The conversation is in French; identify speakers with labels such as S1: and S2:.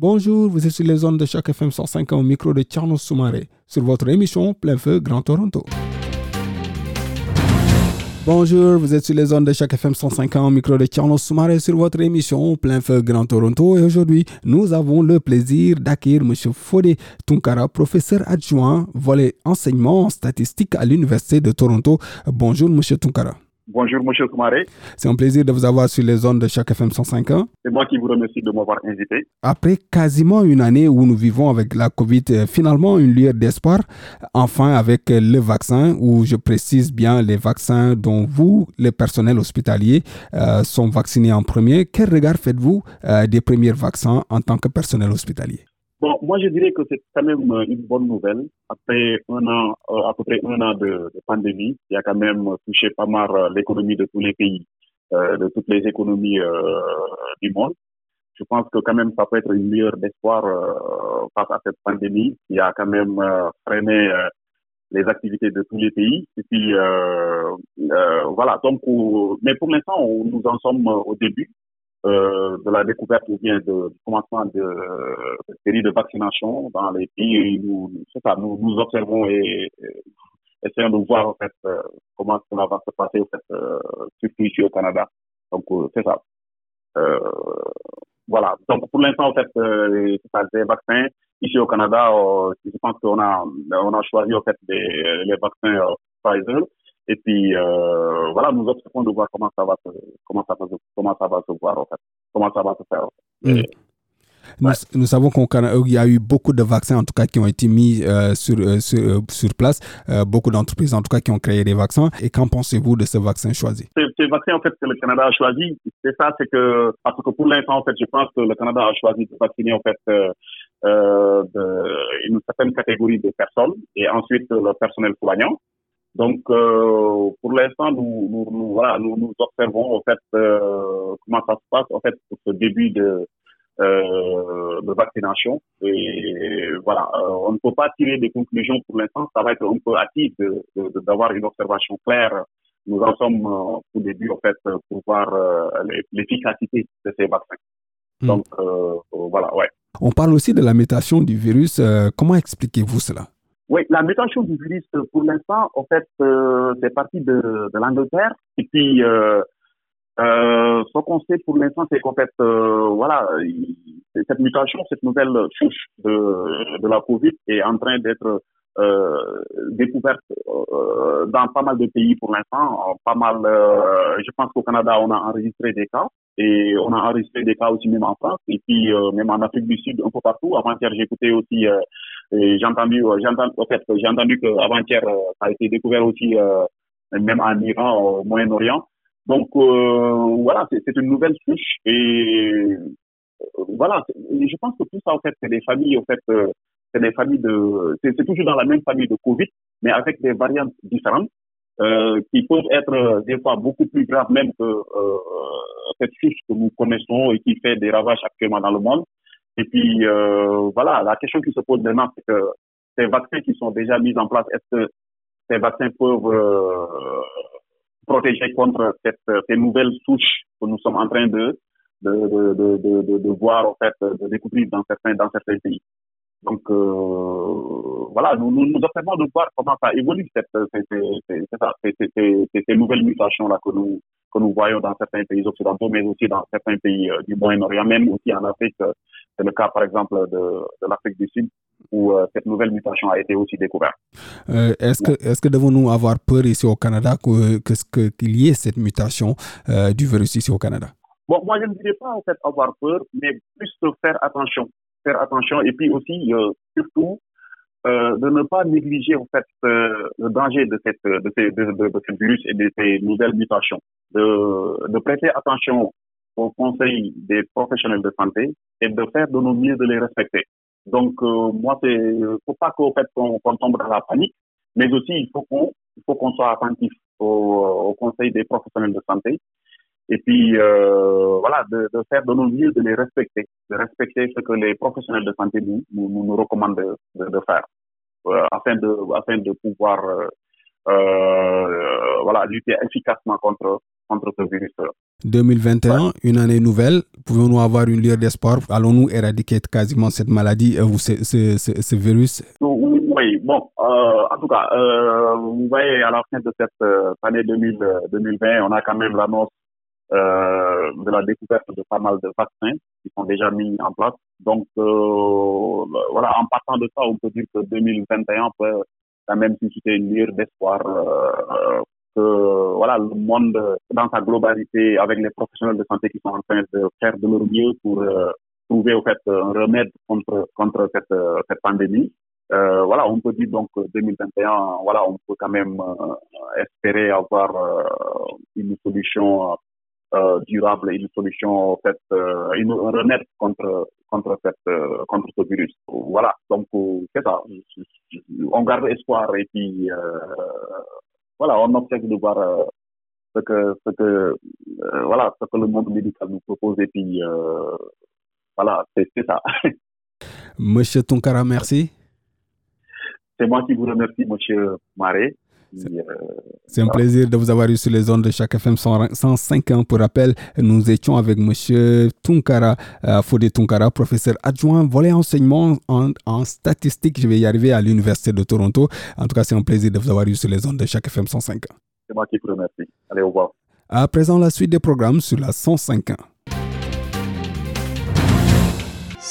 S1: Bonjour, vous êtes sur les zones de Choc FM 105 au micro de Tierno Soumaré sur votre émission Plein Feu Grand Toronto. Bonjour, vous êtes sur les zones de chaque FM 105 au micro de Tierno Soumaré sur votre émission Plein Feu Grand Toronto. Et aujourd'hui, nous avons le plaisir d'accueillir M. Fodé Tunkara, professeur adjoint volet enseignement statistique à l'Université de Toronto. Bonjour, M. Tunkara.
S2: Bonjour, Monsieur Soumaré.
S1: C'est un plaisir de vous avoir sur les zones de chaque FM 105.1.
S2: C'est moi qui vous remercie de m'avoir invité.
S1: Après quasiment une année où nous vivons avec la COVID, euh, finalement une lueur d'espoir, enfin avec le vaccin, où je précise bien les vaccins dont vous, les personnels hospitaliers, euh, sont vaccinés en premier. Quel regard faites-vous euh, des premiers vaccins en tant que personnel hospitalier?
S2: Bon, moi je dirais que c'est quand même euh, une bonne nouvelle. Après un an, euh, à peu près un an de, pandémie, qui a quand même touché pas mal euh, l'économie de tous les pays, de toutes les économies du monde. Je pense que quand même ça peut être une lueur d'espoir face à cette pandémie qui a quand même freiné les activités de tous les pays. Et puis voilà. Donc, mais pour l'instant, nous en sommes au début. Euh, de la découverte ou bien de, du commencement de, de série de vaccination dans les pays. C'est ça, nous, nous observons et, essayons de voir en fait euh, comment cela va se passer en fait, euh, surtout ici au Canada. Donc euh, c'est ça. Euh, voilà. Donc pour l'instant en fait, ça, les vaccins ici au Canada. je pense qu'on a on a choisi en fait les vaccins Pfizer. Et puis euh, voilà, nous observons de voir comment ça va se, comment ça va se, comment ça va se voir en fait, comment ça va se faire.
S1: Mm. Nous, nous, savons qu'il y a eu beaucoup de vaccins, en tout cas, qui ont été mis euh, sur, euh, sur, sur, place. beaucoup d'entreprises, en tout cas, qui ont créé des vaccins. Et qu'en pensez-vous de ce vaccin choisi?
S2: Ce vaccin, en fait, que le Canada a choisi, c'est ça, c'est que, parce que pour l'instant, en fait, je pense que le Canada a choisi de vacciner, en fait, de, une certaine catégorie de personnes et ensuite le personnel soignant. Donc, euh, pour l'instant, nous, nous, nous, voilà, nous, nous observons en fait euh, comment ça se passe en fait pour ce début de, euh, de vaccination. Et voilà, euh, on ne peut pas tirer des conclusions pour l'instant. Ça va être un peu hâtif d'avoir de, de, une observation claire. Nous en sommes au début en fait pour voir l'efficacité de ces vaccins. Hmm. Donc voilà, ouais.
S1: On parle aussi de la mutation du virus. comment expliquez-vous cela?
S2: Oui, la mutation du virus, pour l'instant, en fait, euh, c'est parti de, de l'Angleterre. Et puis, euh, euh, ce qu'on sait pour l'instant, c'est qu'en fait, euh, voilà, cette mutation, cette nouvelle souche de, de la Covid est en train d'être euh, découverte euh, dans pas mal de pays pour l'instant. Pas mal, je pense qu'au Canada, on a enregistré des cas et on a enregistré des cas aussi même en France et puis même en Afrique du Sud, un peu partout. Avant-hier, écouté aussi j'ai entendu, euh, j'ai entendu, en fait, j'ai entendu qu'avant-hier, euh, ça a été découvert aussi, euh, même en Iran, au Moyen-Orient. Donc, voilà, c'est une nouvelle souche et voilà, je pense que tout ça, en fait, c'est des familles, en fait, c'est des familles de, c'est toujours dans la même famille de Covid, mais avec des variantes différentes. Euh, qui peuvent être des fois beaucoup plus graves même que euh, cette souche que nous connaissons et qui fait des ravages actuellement dans le monde. Et puis, euh, voilà, la question qui se pose maintenant, c'est que ces vaccins qui sont déjà mis en place, est-ce que ces vaccins peuvent euh, protéger contre cette, ces nouvelles souches que nous sommes en train de, de, de, de, de, voir, en fait, de découvrir dans certains, dans certains pays? Donc, euh, voilà, nous, nous, nous de voir comment ça évolue, cette, ces, nouvelles mutations-là que nous, que nous voyons dans certains pays occidentaux, mais aussi dans certains pays euh, du Moyen-Orient, même aussi en Afrique. C'est le cas, par exemple, de, de l'Afrique du Sud, où euh, cette nouvelle mutation a été aussi découverte.
S1: est-ce que, est-ce que devons-nous avoir peur ici au Canada que, que, qu'il y ait cette mutation du virus ici au Canada?
S2: Bon, moi, je ne dirais pas en fait avoir peur, mais plus faire attention faire attention et puis aussi euh, surtout euh, de ne pas négliger en fait euh, le danger de cette de, ces, de, de, de, ce virus et de ces nouvelles mutations, de, de prêter attention aux conseils des professionnels de santé et de faire de nos mieux de les respecter. Donc, moi, c'est faut pas qu'on tombe dans la panique, mais aussi il faut qu'on il faut qu'on soit attentif au, au, conseil des professionnels de santé et puis euh, voilà de, faire de nos mieux de les respecter, de respecter ce que les professionnels de santé nous nous, nous recommandent de, faire euh, afin de afin de pouvoir euh, euh voilà lutter efficacement contre contre ce virus.
S1: 2021, une année nouvelle. Pouvons-nous avoir une lueur d'espoir? Allons-nous éradiquer quasiment cette maladie ou ce, ce, ce, ce virus?
S2: Oui, bon, euh, en tout cas, euh, vous voyez, à la fin de cette année 2000, 2020, on a quand même l'annonce de la découverte de pas mal de vaccins qui sont déjà mis en place. Donc, voilà, en partant de ça, on peut dire que 2021 peut quand même susciter une lueur d'espoir euh, que voilà le monde dans sa globalité, avec les professionnels de santé qui sont en train de faire de leur mieux pour trouver au fait un remède contre contre cette cette pandémie. Euh, voilà, on peut dire donc 2021, voilà, on peut quand même euh, espérer avoir euh, une solution euh, durable, une solution en fait, une remède contre contre cette contre ce virus. Voilà, donc c'est ça. On garde espoir et puis voilà, on observe de voir ce que ce que voilà ce que le monde médical nous propose et puis voilà, c'est ça.
S1: Monsieur Tonkara, merci.
S2: C'est moi qui vous remercie, Monsieur Maré.
S1: C'est un plaisir de vous avoir eu sur les ondes de chaque FM 105 ans. Pour rappel, nous étions avec M. Tunkara, euh, Fodé Tunkara, professeur adjoint volet enseignement en, en statistique. Je vais y arriver à l'Université de Toronto. En tout cas, c'est un plaisir de vous avoir eu sur les ondes de chaque FM 105 ans.
S2: C'est moi qui vous remercie. Allez, au revoir.
S1: À présent, la suite des programmes sur la 105 ans.